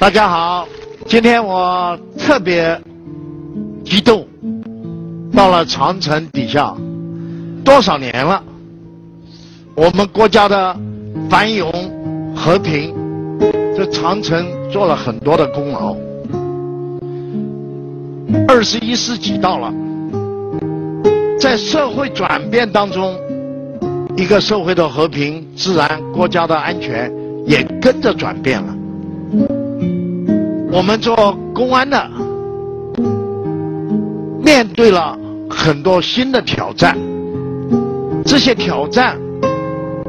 大家好，今天我特别激动，到了长城底下，多少年了？我们国家的繁荣和平，这长城做了很多的功劳。二十一世纪到了，在社会转变当中，一个社会的和平、自然、国家的安全也跟着转变了。我们做公安的，面对了很多新的挑战。这些挑战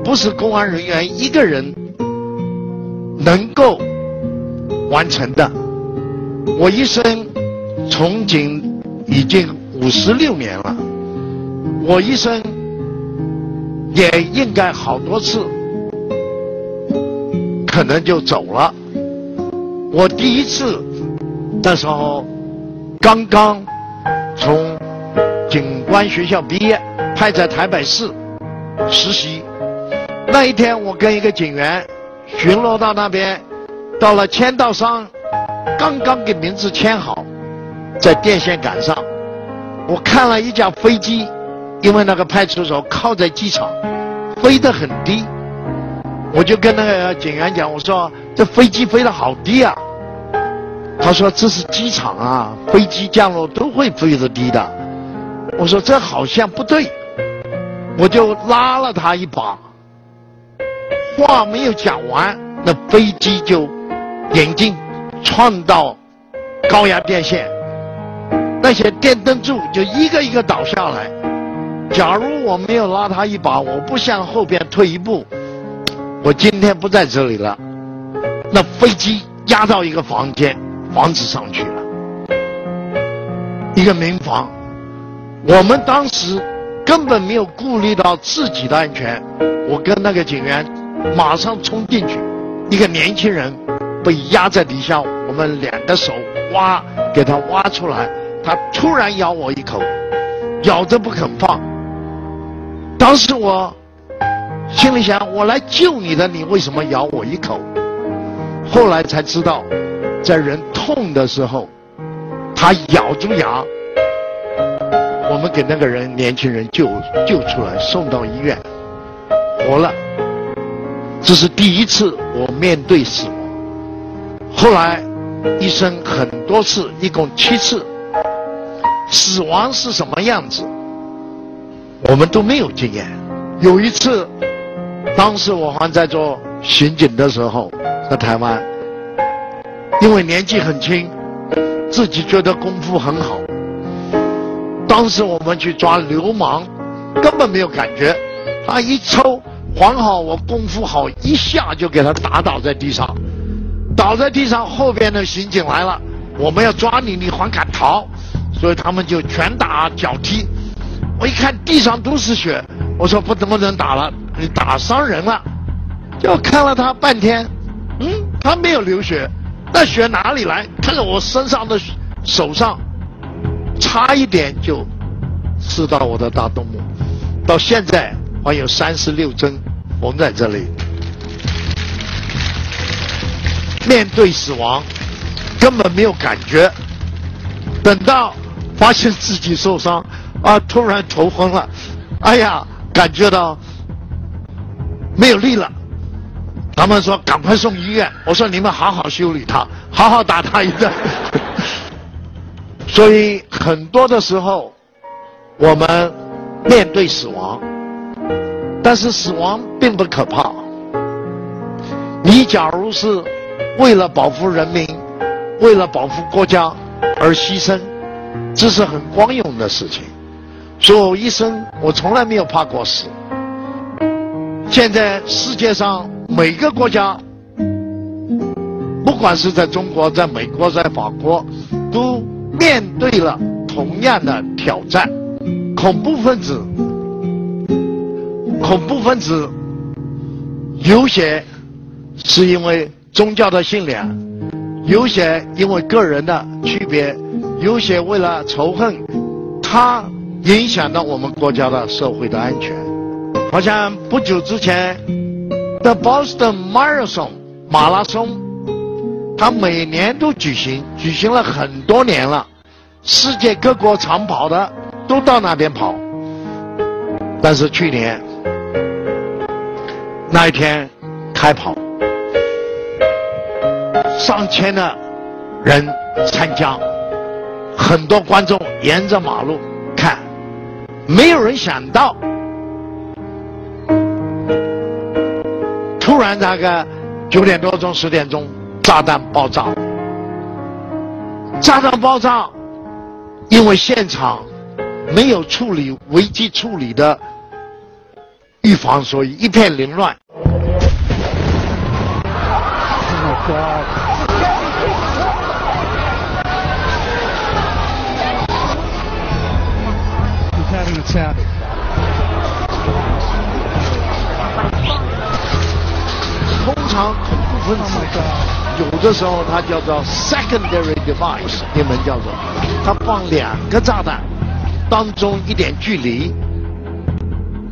不是公安人员一个人能够完成的。我一生从警已经五十六年了，我一生也应该好多次可能就走了。我第一次那时候刚刚从警官学校毕业，派在台北市实习。那一天，我跟一个警员巡逻到那边，到了签到上，刚刚给名字签好，在电线杆上，我看了一架飞机，因为那个派出所靠在机场，飞得很低。我就跟那个警员讲，我说这飞机飞得好低啊。他说这是机场啊，飞机降落都会飞得低的。我说这好像不对，我就拉了他一把。话没有讲完，那飞机就眼睛撞到高压电线，那些电灯柱就一个一个倒下来。假如我没有拉他一把，我不向后边退一步。我今天不在这里了，那飞机压到一个房间房子上去了，一个民房。我们当时根本没有顾虑到自己的安全，我跟那个警员马上冲进去，一个年轻人被压在底下，我们两个手挖给他挖出来，他突然咬我一口，咬着不肯放。当时我。心里想：我来救你的，你为什么咬我一口？后来才知道，在人痛的时候，他咬住牙，我们给那个人年轻人救救出来，送到医院，活了。这是第一次我面对死亡。后来一生很多次，一共七次，死亡是什么样子，我们都没有经验。有一次。当时我还在做刑警的时候，在台湾，因为年纪很轻，自己觉得功夫很好。当时我们去抓流氓，根本没有感觉，他一抽，还好我功夫好，一下就给他打倒在地上，倒在地上，后边的刑警来了，我们要抓你，你还敢逃？所以他们就拳打脚踢。我一看地上都是血，我说不能不能打了。你打伤人了，就看了他半天，嗯，他没有流血，那血哪里来？看着我身上的手上，差一点就刺到我的大动脉，到现在还有三十六针缝在这里。面对死亡，根本没有感觉，等到发现自己受伤，啊，突然头昏了，哎呀，感觉到。没有力了，他们说赶快送医院。我说你们好好修理他，好好打他一顿。所以很多的时候，我们面对死亡，但是死亡并不可怕。你假如是为了保护人民，为了保护国家而牺牲，这是很光荣的事情。所以我一生我从来没有怕过死。现在世界上每个国家，不管是在中国、在美国、在法国，都面对了同样的挑战。恐怖分子，恐怖分子，有些是因为宗教的信仰，有些因为个人的区别，有些为了仇恨，它影响到我们国家的社会的安全。好像不久之前的 Boston Marathon 马拉松，它每年都举行，举行了很多年了，世界各国长跑的都到那边跑。但是去年那一天开跑，上千的人参加，很多观众沿着马路看，没有人想到，突然大概九点多钟、十点钟。炸弹爆炸，炸弹爆炸，因为现场没有处理危机处理的预防，所以一片凌乱。常恐怖分子。有的时候它叫做 secondary device，英文叫做，它放两个炸弹，当中一点距离。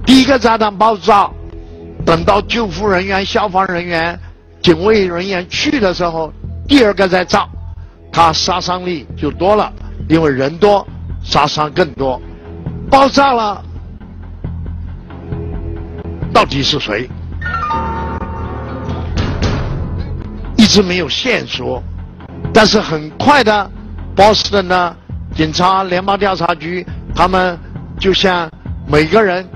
第一个炸弹爆炸，等到救护人员、消防人员、警卫人员去的时候，第二个再炸，它杀伤力就多了，因为人多，杀伤更多。爆炸了，到底是谁？直没有线索，但是很快的，波士顿的警察、联邦调查局，他们就像每个人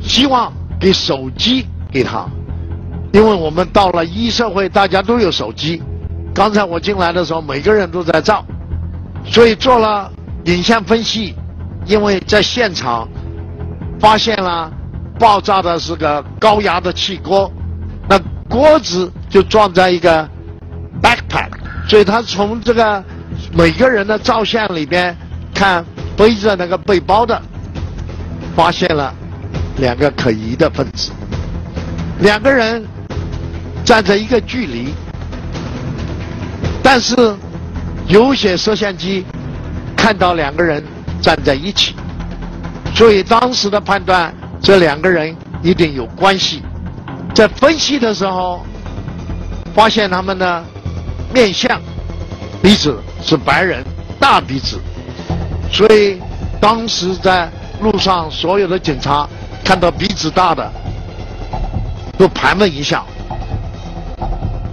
希望给手机给他，因为我们到了一社会，大家都有手机。刚才我进来的时候，每个人都在照，所以做了影像分析，因为在现场发现了爆炸的是个高压的气锅，那锅子。就撞在一个 backpack，所以他从这个每个人的照相里边看背着那个背包的，发现了两个可疑的分子，两个人站在一个距离，但是有些摄像机看到两个人站在一起，所以当时的判断这两个人一定有关系，在分析的时候。发现他们呢面相，鼻子是白人，大鼻子，所以当时在路上所有的警察看到鼻子大的，都盘问一下。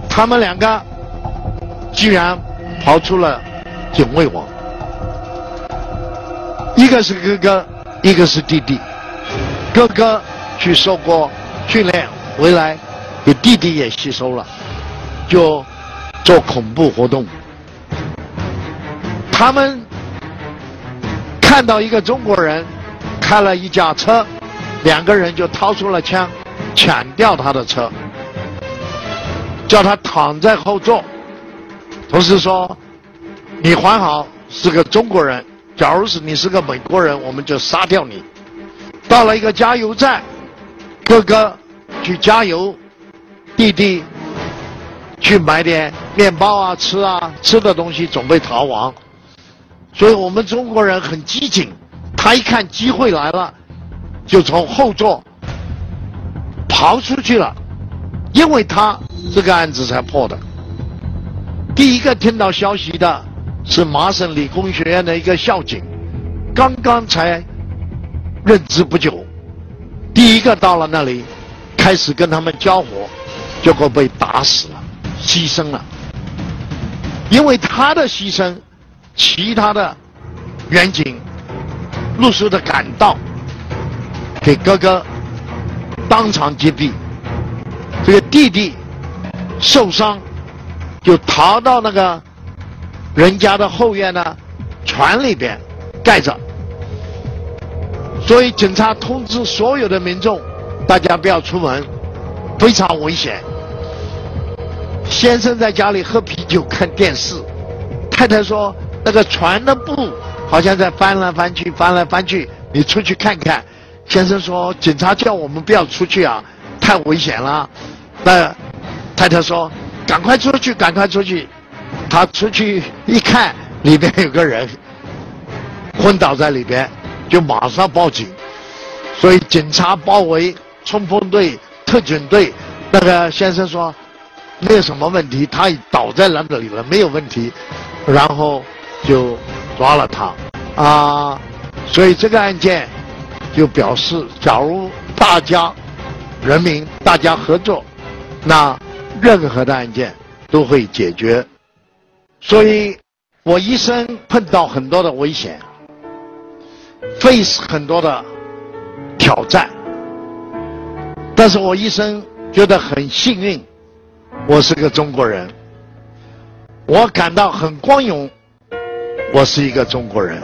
他们两个居然跑出了警卫网，一个是哥哥，一个是弟弟。哥哥去受过训练回来，给弟弟也吸收了。就做恐怖活动，他们看到一个中国人开了一架车，两个人就掏出了枪，抢掉他的车，叫他躺在后座，同时说：“你还好是个中国人，假如是你是个美国人，我们就杀掉你。”到了一个加油站，哥哥去加油，弟弟。去买点面包啊，吃啊，吃的东西准备逃亡。所以我们中国人很机警，他一看机会来了，就从后座跑出去了。因为他这个案子才破的。第一个听到消息的是麻省理工学院的一个校警，刚刚才任职不久，第一个到了那里，开始跟他们交火，结果被打死了。牺牲了，因为他的牺牲，其他的远景陆续的赶到，给哥哥当场击毙，这个弟弟受伤，就逃到那个人家的后院的船里边盖着，所以警察通知所有的民众，大家不要出门，非常危险。先生在家里喝啤酒看电视，太太说那个船的布好像在翻来翻去，翻来翻去，你出去看看。先生说警察叫我们不要出去啊，太危险了。那太太说赶快出去，赶快出去。他出去一看，里边有个人昏倒在里边，就马上报警。所以警察包围冲锋队、特警队。那个先生说。没有什么问题，他倒在那里了，没有问题，然后就抓了他啊。所以这个案件就表示，假如大家人民大家合作，那任何的案件都会解决。所以我一生碰到很多的危险，face 很多的挑战。但是我一生觉得很幸运，我是个中国人，我感到很光荣，我是一个中国人。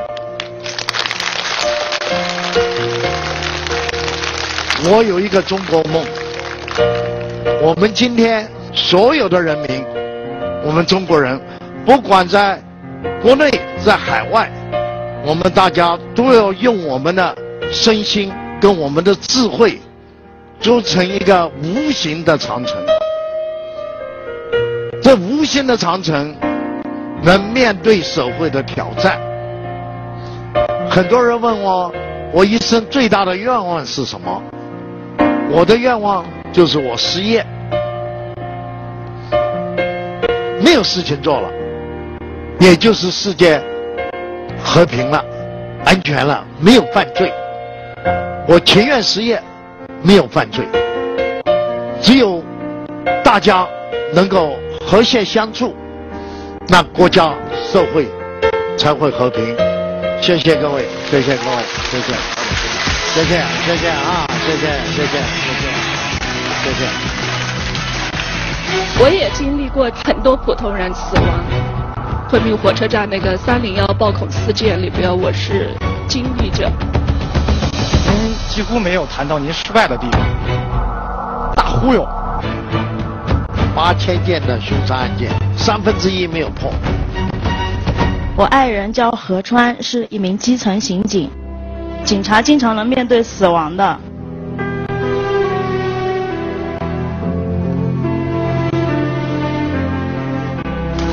我有一个中国梦，我们今天所有的人民，我们中国人，不管在国内在海外，我们大家都要用我们的身心跟我们的智慧。筑成一个无形的长城，这无形的长城能面对社会的挑战。很多人问我，我一生最大的愿望是什么？我的愿望就是我失业，没有事情做了，也就是世界和平了、安全了，没有犯罪，我情愿失业。没有犯罪，只有大家能够和谐相处，那国家社会才会和平。谢谢各位，谢谢各位，谢谢，谢谢，谢谢啊，谢谢，谢谢，谢谢，谢谢。我也经历过很多普通人死亡，昆明火车站那个三零幺暴恐事件里边，我是经历者。您几乎没有谈到您失败的地方，大忽悠，八千件的凶杀案件，三分之一没有破。我爱人叫何川，是一名基层刑警，警察经常能面对死亡的。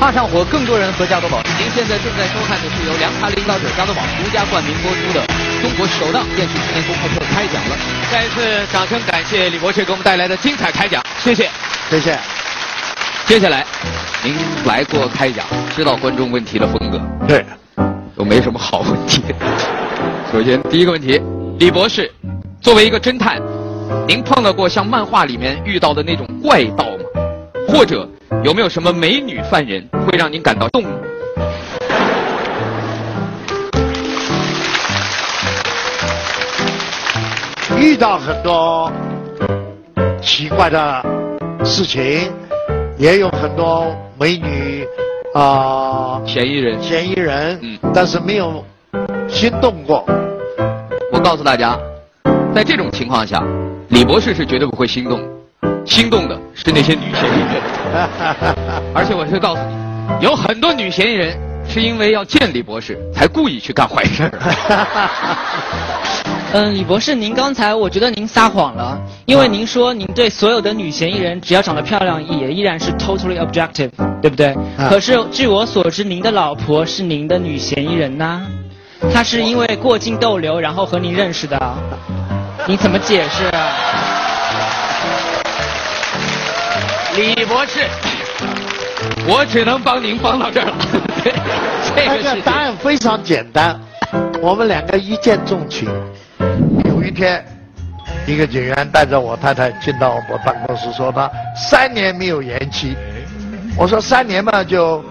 怕上火，更多人和加多宝。您现在正在收看的是由凉茶领导者加多宝独家冠名播出的中国首档电视青年公开课开讲了。再一次掌声感谢李博士给我们带来的精彩开讲，谢谢，谢谢。接下来，您来过开讲，知道观众问题的风格。对，都没什么好问题。首先，第一个问题，李博士，作为一个侦探，您碰到过像漫画里面遇到的那种怪盗吗？或者？有没有什么美女犯人会让您感到动？遇到很多奇怪的事情，也有很多美女啊，嫌疑人，嫌疑人，嗯，但是没有心动过。我告诉大家，在这种情况下，李博士是绝对不会心动。心动的是那些女嫌疑人，而且我是告诉你，有很多女嫌疑人是因为要见李博士才故意去干坏事。嗯，李博士，您刚才我觉得您撒谎了，因为您说您对所有的女嫌疑人只要长得漂亮也依然是 totally objective，对不对？可是据我所知，您的老婆是您的女嫌疑人呐，她是因为过境逗留然后和您认识的，你怎么解释？李博士，我只能帮您帮到这儿了。这个答案非常简单，我们两个一见钟情。有一天，一个警员带着我太太进到我办公室，说他三年没有延期。我说三年嘛，就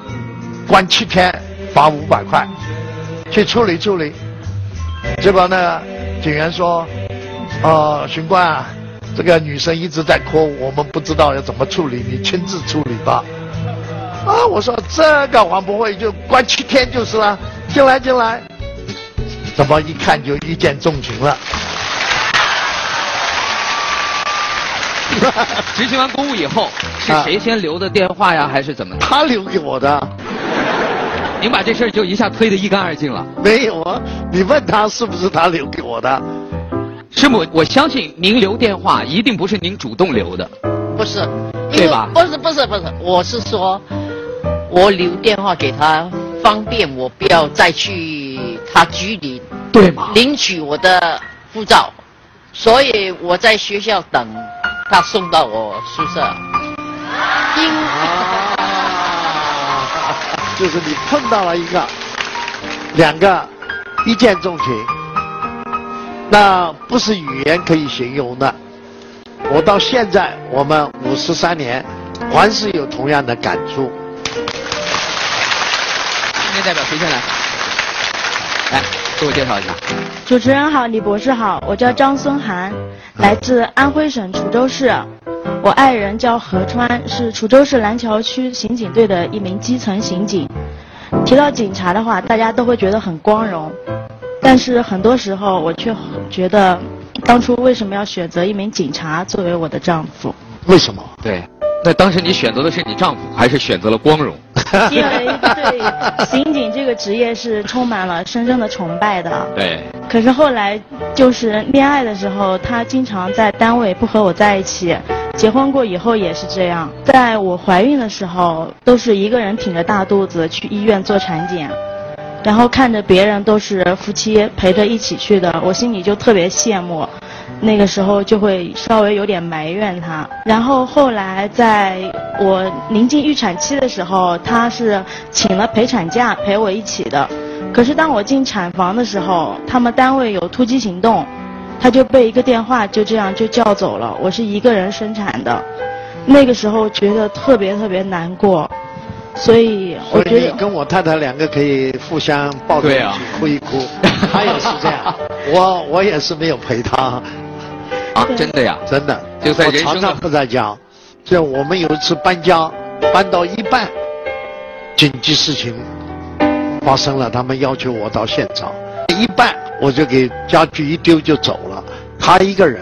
关七天，罚五百块，去处理处理。结果呢，警员说：“呃，巡官啊。”这个女生一直在哭，我们不知道要怎么处理，你亲自处理吧。啊，我说这个还不会，就关七天就是了。进来进来，怎么一看就一见钟情了？执行完公务以后，是谁先留的电话呀，还是怎么？他留给我的。您把这事儿就一下推得一干二净了。没有啊，你问他是不是他留给我的？师母，我相信您留电话一定不是您主动留的，不是，对吧？不是不是不是，我是说，我留电话给他，方便我不要再去他局里，对吗？领取我的护照，所以我在学校等他送到我宿舍。因啊，就是你碰到了一个，两个一见钟情，那不是语言可以形容的。我到现在，我们五十三年，还是有同样的感触。今天代表谁先来？来，自我介绍一下。主持人好，李博士好，我叫张孙涵，来自安徽省滁州市。我爱人叫何川，是滁州市蓝桥区刑警队的一名基层刑警。提到警察的话，大家都会觉得很光荣，但是很多时候我却觉得，当初为什么要选择一名警察作为我的丈夫？为什么？对，那当时你选择的是你丈夫，还是选择了光荣？因为对刑警这个职业是充满了深深的崇拜的。对，可是后来就是恋爱的时候，他经常在单位不和我在一起。结婚过以后也是这样，在我怀孕的时候，都是一个人挺着大肚子去医院做产检，然后看着别人都是夫妻陪着一起去的，我心里就特别羡慕。那个时候就会稍微有点埋怨他。然后后来在我临近预产期的时候，他是请了陪产假陪我一起的。可是当我进产房的时候，他们单位有突击行动。他就被一个电话就这样就叫走了。我是一个人生产的，那个时候觉得特别特别难过，所以我觉得跟我太太两个可以互相抱在一起哭一哭。他也是这样，我我也是没有陪他。啊，真的呀，真的。就在人生常常不在家。这我们有一次搬家，搬到一半，紧急事情发生了，他们要求我到现场，一半。我就给家具一丢就走了，他一个人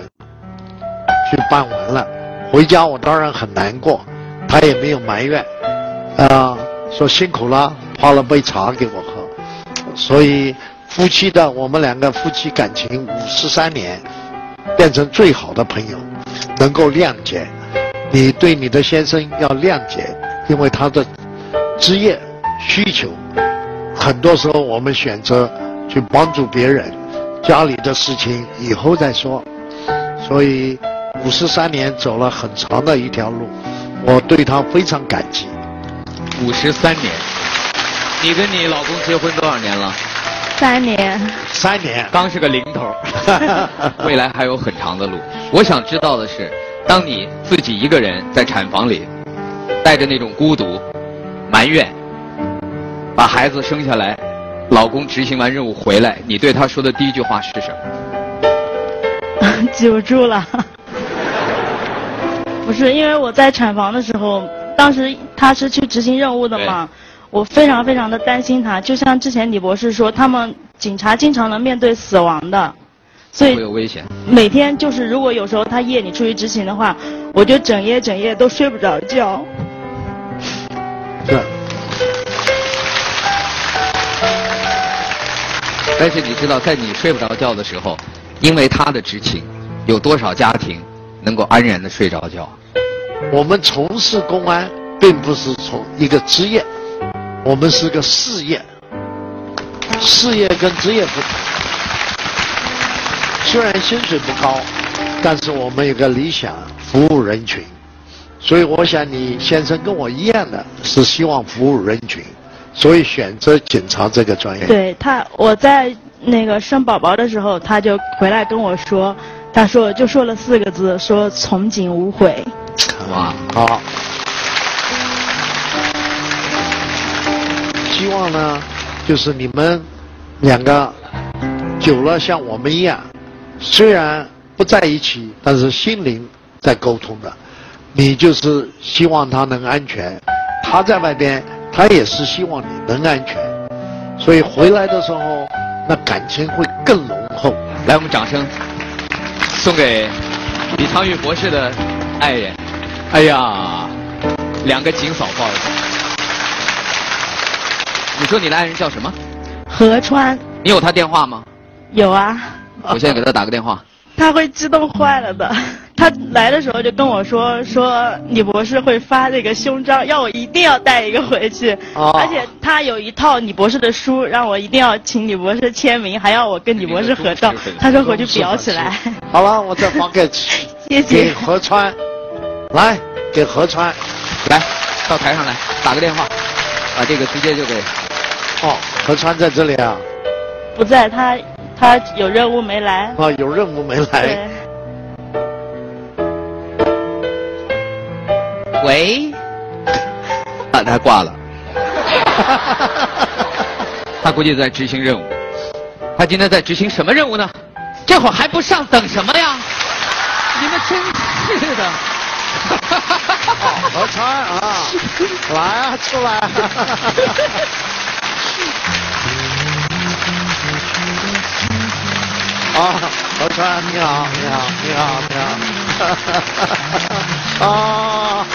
去办完了，回家我当然很难过，他也没有埋怨，啊，说辛苦了，泡了杯茶给我喝，所以夫妻的我们两个夫妻感情五十三年，变成最好的朋友，能够谅解，你对你的先生要谅解，因为他的职业需求，很多时候我们选择。去帮助别人，家里的事情以后再说。所以五十三年走了很长的一条路，我对他非常感激。五十三年，你跟你老公结婚多少年了？三年。三年，刚是个零头，未来还有很长的路。我想知道的是，当你自己一个人在产房里，带着那种孤独、埋怨，把孩子生下来。老公执行完任务回来，你对他说的第一句话是什么？记不住了。不是，因为我在产房的时候，当时他是去执行任务的嘛，我非常非常的担心他。就像之前李博士说，他们警察经常能面对死亡的，所以会有危险。每天就是，如果有时候他夜里出去执勤的话，我就整夜整夜都睡不着觉。是。但是你知道，在你睡不着觉的时候，因为他的执勤，有多少家庭能够安然的睡着觉？我们从事公安，并不是从一个职业，我们是个事业。事业跟职业不同，虽然薪水不高，但是我们有个理想，服务人群。所以我想，你先生跟我一样的，是希望服务人群。所以选择警察这个专业。对他，我在那个生宝宝的时候，他就回来跟我说，他说就说了四个字，说从警无悔。哇，好。希望呢，就是你们两个久了像我们一样，虽然不在一起，但是心灵在沟通的。你就是希望他能安全，他在外边。他也是希望你能安全，所以回来的时候，那感情会更浓厚。来，我们掌声送给李昌钰博士的爱人。哎呀，两个警嫂抱着。你说你的爱人叫什么？何川。你有他电话吗？有啊。我现在给他打个电话。他会激动坏了的。他来的时候就跟我说说李博士会发这个胸章，要我一定要带一个回去。哦。而且他有一套李博士的书，让我一定要请李博士签名，还要我跟李博士合照。他说回去裱起来。好了，我再还 给谢谢给何川，来给何川。来，到台上来打个电话，把这个直接就给。哦，何川在这里啊。不在，他他有任务没来。哦，有任务没来。对。喂。啊，他挂了。他估计在执行任务。他今天在执行什么任务呢？这会儿还不上，等什么呀？你们真是的。何川啊，来啊，出来。啊，啊，老川，你好，你好，你好，你好。啊。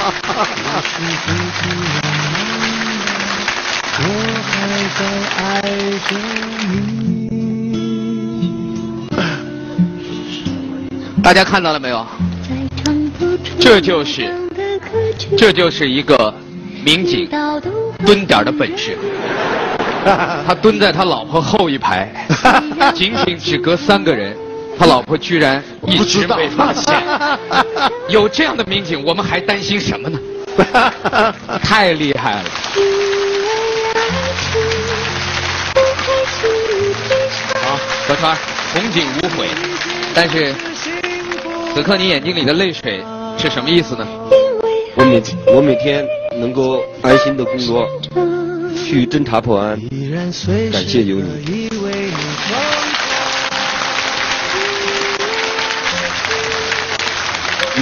大家看到了没有？这就是，这就是一个民警蹲点的本事。他蹲在他老婆后一排，仅仅只隔三个人，他老婆居然一直没发现。有这样的民警，我们还担心什么呢？太厉害了！好，何川，红警无悔，但是此刻你眼睛里的泪水是什么意思呢？我每我每天能够安心的工作，去侦查破案，感谢有你。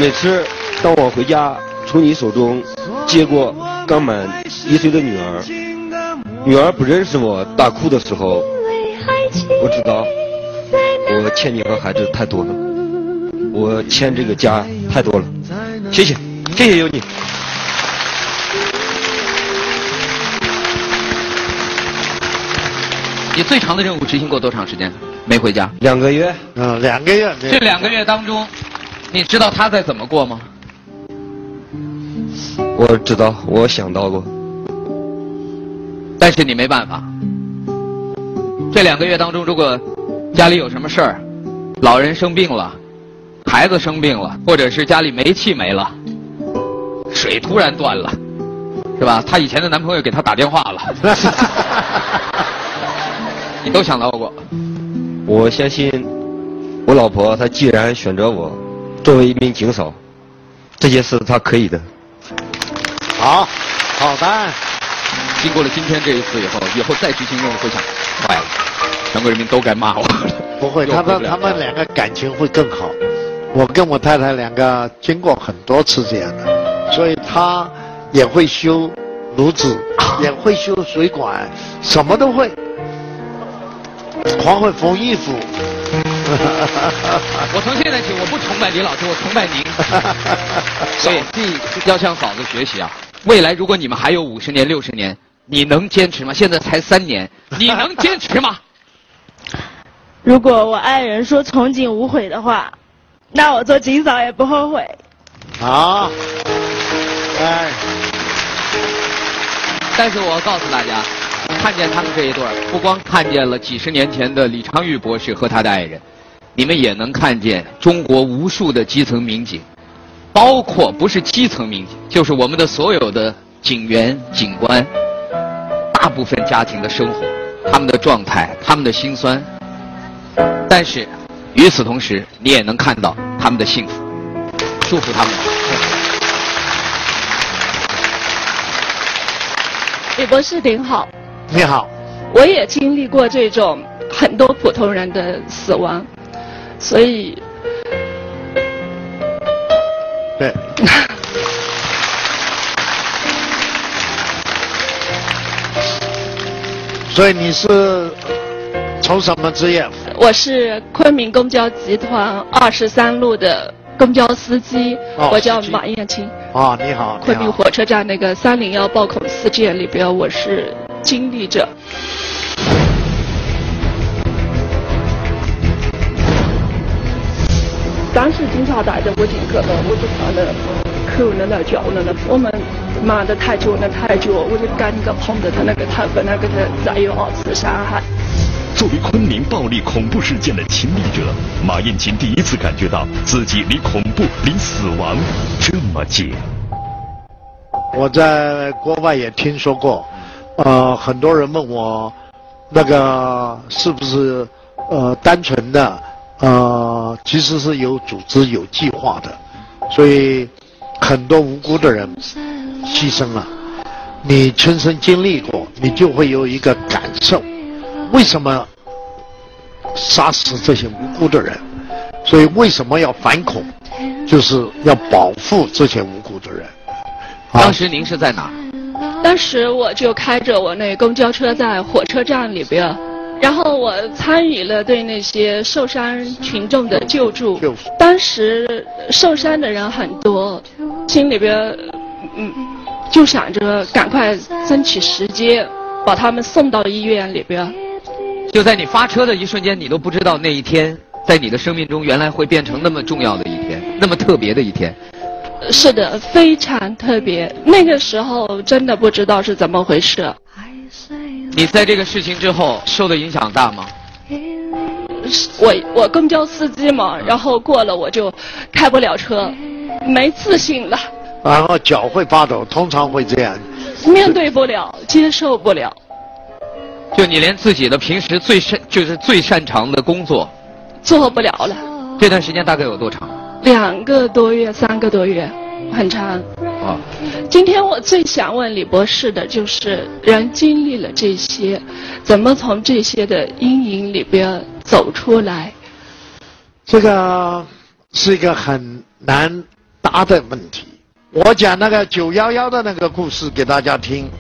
每次当我回家。从你手中接过刚满一岁的女儿，女儿不认识我大哭的时候，我知道我欠你和孩子太多了，我欠这个家太多了，谢谢，谢谢有你。你最长的任务执行过多长时间？没回家？两个月。嗯，两个月。这两个月当中，你知道他在怎么过吗？我知道，我想到过，但是你没办法。这两个月当中，如果家里有什么事儿，老人生病了，孩子生病了，或者是家里煤气没了，水突然断了，是吧？她以前的男朋友给她打电话了，你都想到过。我相信，我老婆她既然选择我作为一名警嫂，这件事她可以的。好，好的。经过了今天这一次以后，以后再执行任务会想，坏了，全国人民都该骂我了。不会，他们他们两个感情会更好。我跟我太太两个经过很多次这样的，所以她也会修炉子，也会修水管，什么都会。还会缝衣服。我从现在起，我不崇拜李老师，我崇拜您。所以要向嫂子学习啊！未来如果你们还有五十年、六十年，你能坚持吗？现在才三年，你能坚持吗？如果我爱人说从警无悔的话，那我做警嫂也不后悔。好，哎，但是我告诉大家，看见他们这一对不光看见了几十年前的李昌钰博士和他的爱人，你们也能看见中国无数的基层民警。包括不是基层民警，就是我们的所有的警员、警官，大部分家庭的生活，他们的状态，他们的辛酸。但是，与此同时，你也能看到他们的幸福，祝福他们。李博士您好。你好。我也经历过这种很多普通人的死亡，所以。对，所以你是从什么职业？我是昆明公交集团二十三路的公交司机，我叫马艳青。啊，你好。昆明火车站那个三零幺爆恐事件里边，我是经历者。当时警察带着我进去了，我就怕了，哭了了，叫了了。我们瞒得太久了，太久，我就赶紧碰着他那个头发，那个他再有二次伤害。作为昆明暴力恐怖事件的亲历者，马艳琴第一次感觉到自己离恐怖、离死亡这么近。我在国外也听说过，呃，很多人问我，那个是不是呃单纯的呃，其实是有组织、有计划的，所以很多无辜的人牺牲了。你亲身经历过，你就会有一个感受，为什么杀死这些无辜的人？所以为什么要反恐？就是要保护这些无辜的人。当时您是在哪？当时我就开着我那公交车在火车站里边，然后我参与了对那些受伤群众的救助。当时受伤的人很多，心里边嗯就想着赶快争取时间把他们送到医院里边。就在你发车的一瞬间，你都不知道那一天在你的生命中原来会变成那么重要的一天，那么特别的一天。是的，非常特别。那个时候真的不知道是怎么回事。你在这个事情之后受的影响大吗？我我公交司机嘛，然后过了我就开不了车，没自信了。然后脚会发抖，通常会这样。面对不了，接受不了。就你连自己的平时最擅就是最擅长的工作，做不了了。这段时间大概有多长？两个多月，三个多月，很长。啊，今天我最想问李博士的就是，人经历了这些，怎么从这些的阴影里边走出来？这个是一个很难答的问题。我讲那个九幺幺的那个故事给大家听。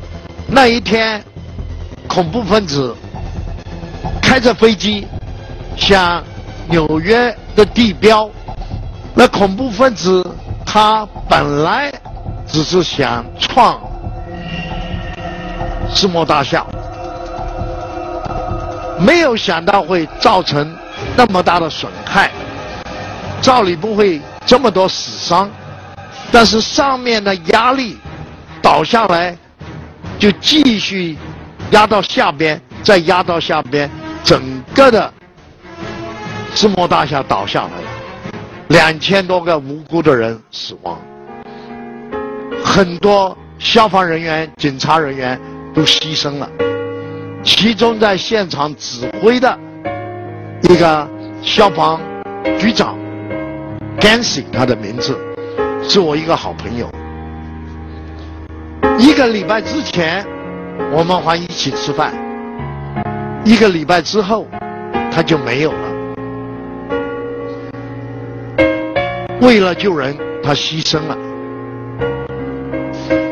那一天，恐怖分子开着飞机向纽约的地标。那恐怖分子他本来只是想创世贸大厦，没有想到会造成那么大的损害，照理不会这么多死伤，但是上面的压力倒下来，就继续压到下边，再压到下边，整个的世贸大厦倒下来。两千多个无辜的人死亡，很多消防人员、警察人员都牺牲了。其中在现场指挥的一个消防局长 Gansy，他的名字是我一个好朋友。一个礼拜之前，我们还一起吃饭；一个礼拜之后，他就没有了。为了救人，他牺牲了。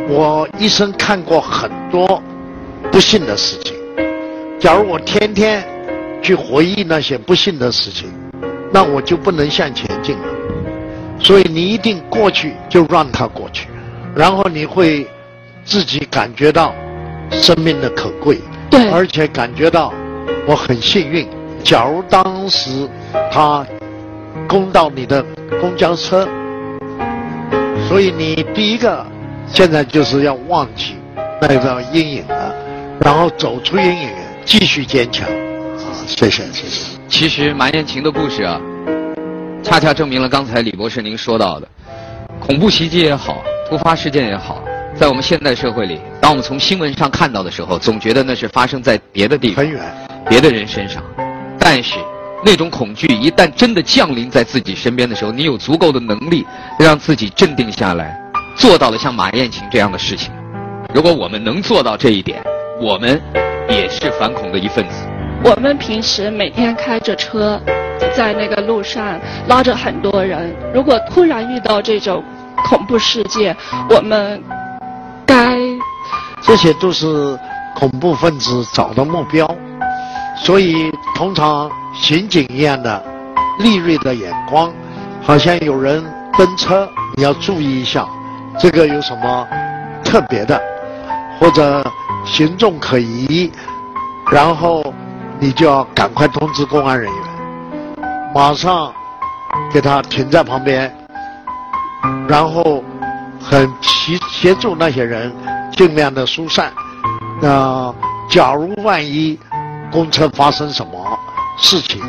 我一生看过很多不幸的事情。假如我天天去回忆那些不幸的事情，那我就不能向前进了。所以你一定过去就让它过去，然后你会自己感觉到生命的可贵，对，而且感觉到我很幸运。假如当时他攻到你的。公交车，所以你第一个现在就是要忘记那个阴影了，然后走出阴影，继续坚强。啊，谢谢谢谢。其实马艳琴的故事啊，恰恰证明了刚才李博士您说到的，恐怖袭击也好，突发事件也好，在我们现代社会里，当我们从新闻上看到的时候，总觉得那是发生在别的地方、很远、别的人身上，但是。那种恐惧一旦真的降临在自己身边的时候，你有足够的能力让自己镇定下来，做到了像马艳琴这样的事情。如果我们能做到这一点，我们也是反恐的一份子。我们平时每天开着车，在那个路上拉着很多人，如果突然遇到这种恐怖事件，我们该……这些都是恐怖分子找的目标，所以通常。刑警一样的利锐的眼光，好像有人跟车，你要注意一下，这个有什么特别的，或者行踪可疑，然后你就要赶快通知公安人员，马上给他停在旁边，然后很协协助那些人尽量的疏散。那假如万一公车发生什么？事情，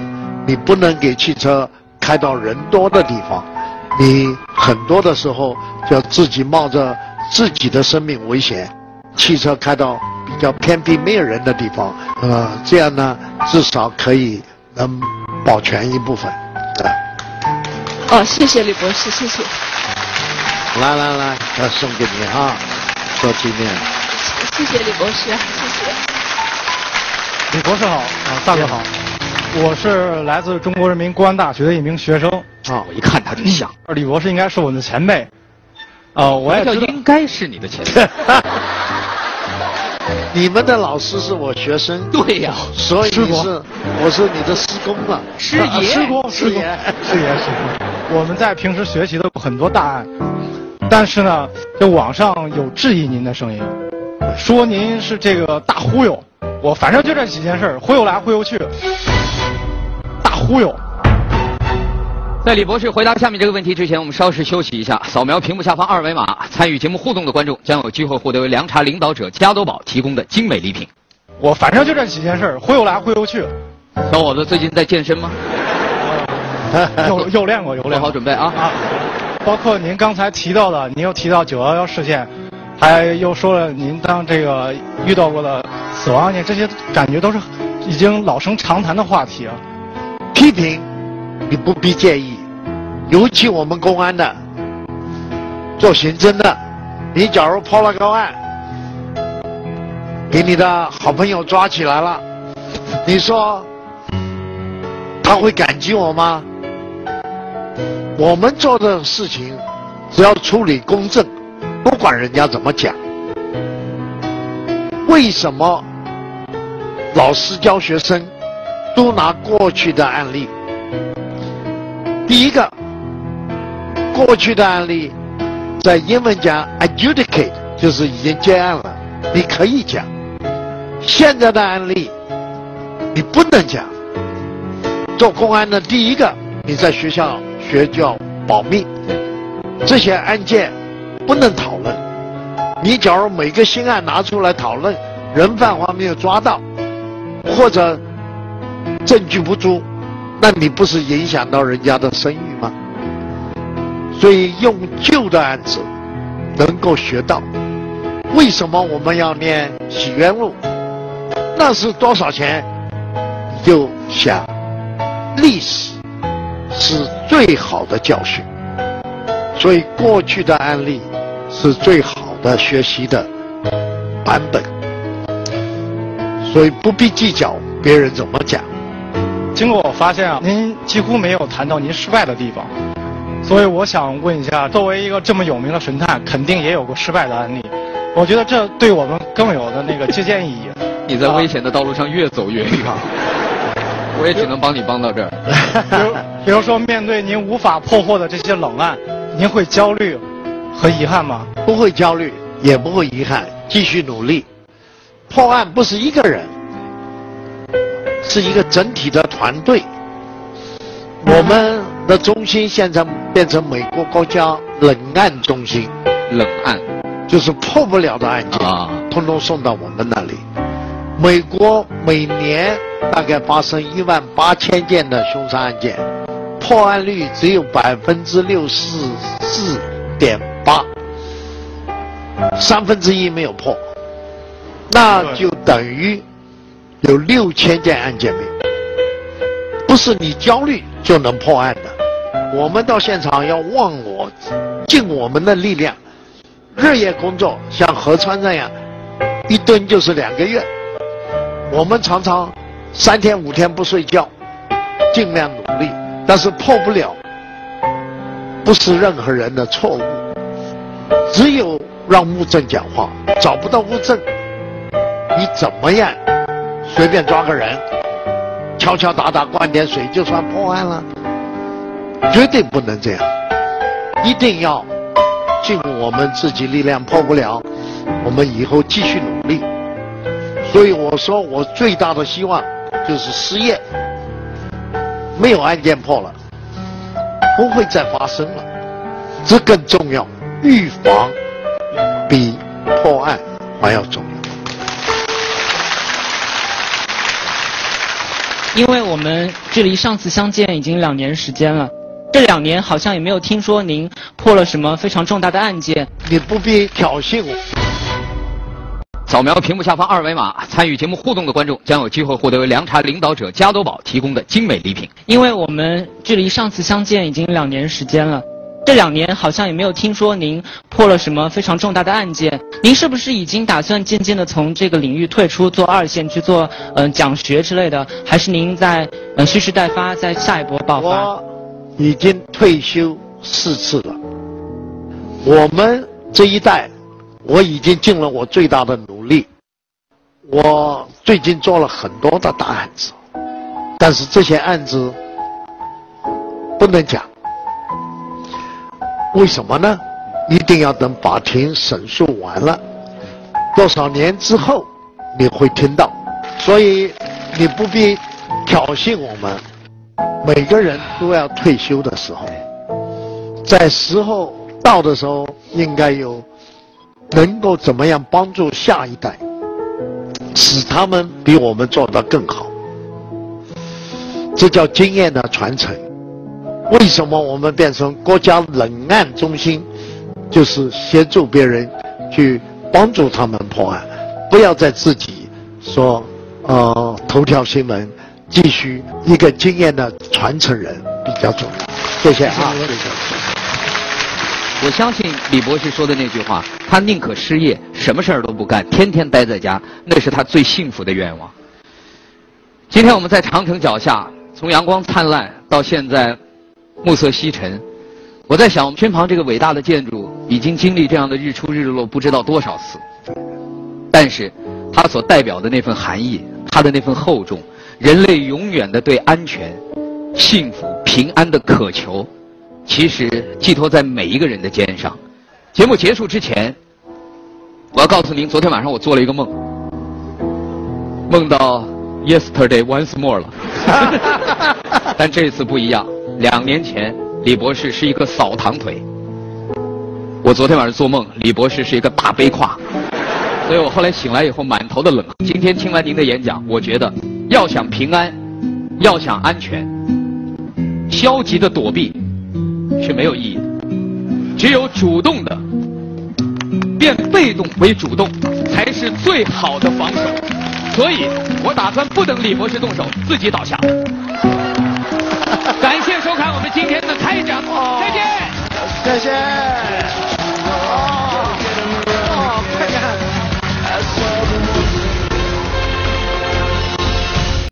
你不能给汽车开到人多的地方，你很多的时候就要自己冒着自己的生命危险，汽车开到比较偏僻没有人的地方，呃，这样呢至少可以能保全一部分。啊哦，谢谢李博士，谢谢。来来来，要送给你啊，做纪念。谢谢李博士，谢谢。李博士好，啊，大哥好，我是来自中国人民公安大学的一名学生。啊，我一看他就像。李博士应该是我们的前辈。啊，我也知道应该是你的前辈。你们的老师是我学生。对呀，所以是我是你的师公啊。师爷，师公，师爷，师爷，师公。我们在平时学习的很多大案，但是呢，这网上有质疑您的声音，说您是这个大忽悠。我反正就这几件事儿忽悠来忽悠去，大忽悠。在李博士回答下面这个问题之前，我们稍事休息一下。扫描屏幕下方二维码，参与节目互动的观众将有机会获得由凉茶领导者加多宝提供的精美礼品。我反正就这几件事忽悠来忽悠去。小伙子最近在健身吗？有有练过，有练好准备啊啊！包括您刚才提到的，您又提到九幺幺事件，还又说了您当这个遇到过的死亡案件，这些感觉都是已经老生常谈的话题啊。批评。你不必介意，尤其我们公安的做刑侦的，你假如破了个案，给你的好朋友抓起来了，你说他会感激我吗？我们做的事情只要处理公正，不管人家怎么讲。为什么老师教学生都拿过去的案例？第一个，过去的案例，在英文讲 adjudicate，就是已经结案了，你可以讲。现在的案例，你不能讲。做公安的第一个，你在学校学叫保密，这些案件不能讨论。你假如每个新案拿出来讨论，人犯还没有抓到，或者证据不足。那你不是影响到人家的声誉吗？所以用旧的案子能够学到。为什么我们要念《洗冤录》？那是多少钱？你就想，历史是最好的教训。所以过去的案例是最好的学习的版本。所以不必计较别人怎么讲。经过我发现啊，您几乎没有谈到您失败的地方，所以我想问一下，作为一个这么有名的神探，肯定也有过失败的案例。我觉得这对我们更有的那个借鉴意义。你在危险的道路上越走越远，我也只能帮你帮到这儿。比如，比如说面对您无法破获的这些冷案，您会焦虑和遗憾吗？不会焦虑，也不会遗憾，继续努力。破案不是一个人。是一个整体的团队。我们的中心现在变成美国国家冷案中心，冷案就是破不了的案件啊，通通送到我们那里。美国每年大概发生一万八千件的凶杀案件，破案率只有百分之六十四点八，三分之一没有破，那就等于。有六千件案件没有，不是你焦虑就能破案的。我们到现场要忘我，尽我们的力量，日夜工作，像何川那样，一蹲就是两个月。我们常常三天五天不睡觉，尽量努力，但是破不了，不是任何人的错误，只有让物证讲话。找不到物证，你怎么样？随便抓个人，敲敲打打，灌点水就算破案了？绝对不能这样，一定要尽我们自己力量破不了，我们以后继续努力。所以我说，我最大的希望就是失业，没有案件破了，不会再发生了。这更重要，预防比破案还要重要。因为我们距离上次相见已经两年时间了，这两年好像也没有听说您破了什么非常重大的案件。你不必挑衅我。扫描屏幕下方二维码，参与节目互动的观众将有机会获得由凉茶领导者加多宝提供的精美礼品。因为我们距离上次相见已经两年时间了，这两年好像也没有听说您破了什么非常重大的案件。您是不是已经打算渐渐的从这个领域退出，做二线去做嗯、呃、讲学之类的？还是您在嗯蓄势待发，在下一波爆发？我已经退休四次了。我们这一代。我已经尽了我最大的努力。我最近做了很多的大案子，但是这些案子不能讲。为什么呢？一定要等法庭审诉完了，多少年之后你会听到。所以你不必挑衅我们。每个人都要退休的时候，在时候到的时候，应该有。能够怎么样帮助下一代，使他们比我们做得更好？这叫经验的传承。为什么我们变成国家冷案中心？就是协助别人去帮助他们破案，不要再自己说呃头条新闻。继续一个经验的传承人比较重要。谢谢啊。谢谢我相信李博士说的那句话，他宁可失业，什么事儿都不干，天天待在家，那是他最幸福的愿望。今天我们在长城脚下，从阳光灿烂到现在暮色西沉，我在想，我们身旁这个伟大的建筑已经经历这样的日出日落不知道多少次，但是它所代表的那份含义，它的那份厚重，人类永远的对安全、幸福、平安的渴求。其实寄托在每一个人的肩上。节目结束之前，我要告诉您，昨天晚上我做了一个梦，梦到 yesterday once more 了。但这次不一样，两年前李博士是一个扫堂腿，我昨天晚上做梦，李博士是一个大背胯，所以我后来醒来以后满头的冷汗。今天听完您的演讲，我觉得要想平安，要想安全，消极的躲避。是没有意义的。只有主动的变被动为主动，才是最好的防守。所以，我打算不等李博士动手，自己倒下。感谢收看我们今天的开讲，再见，谢谢。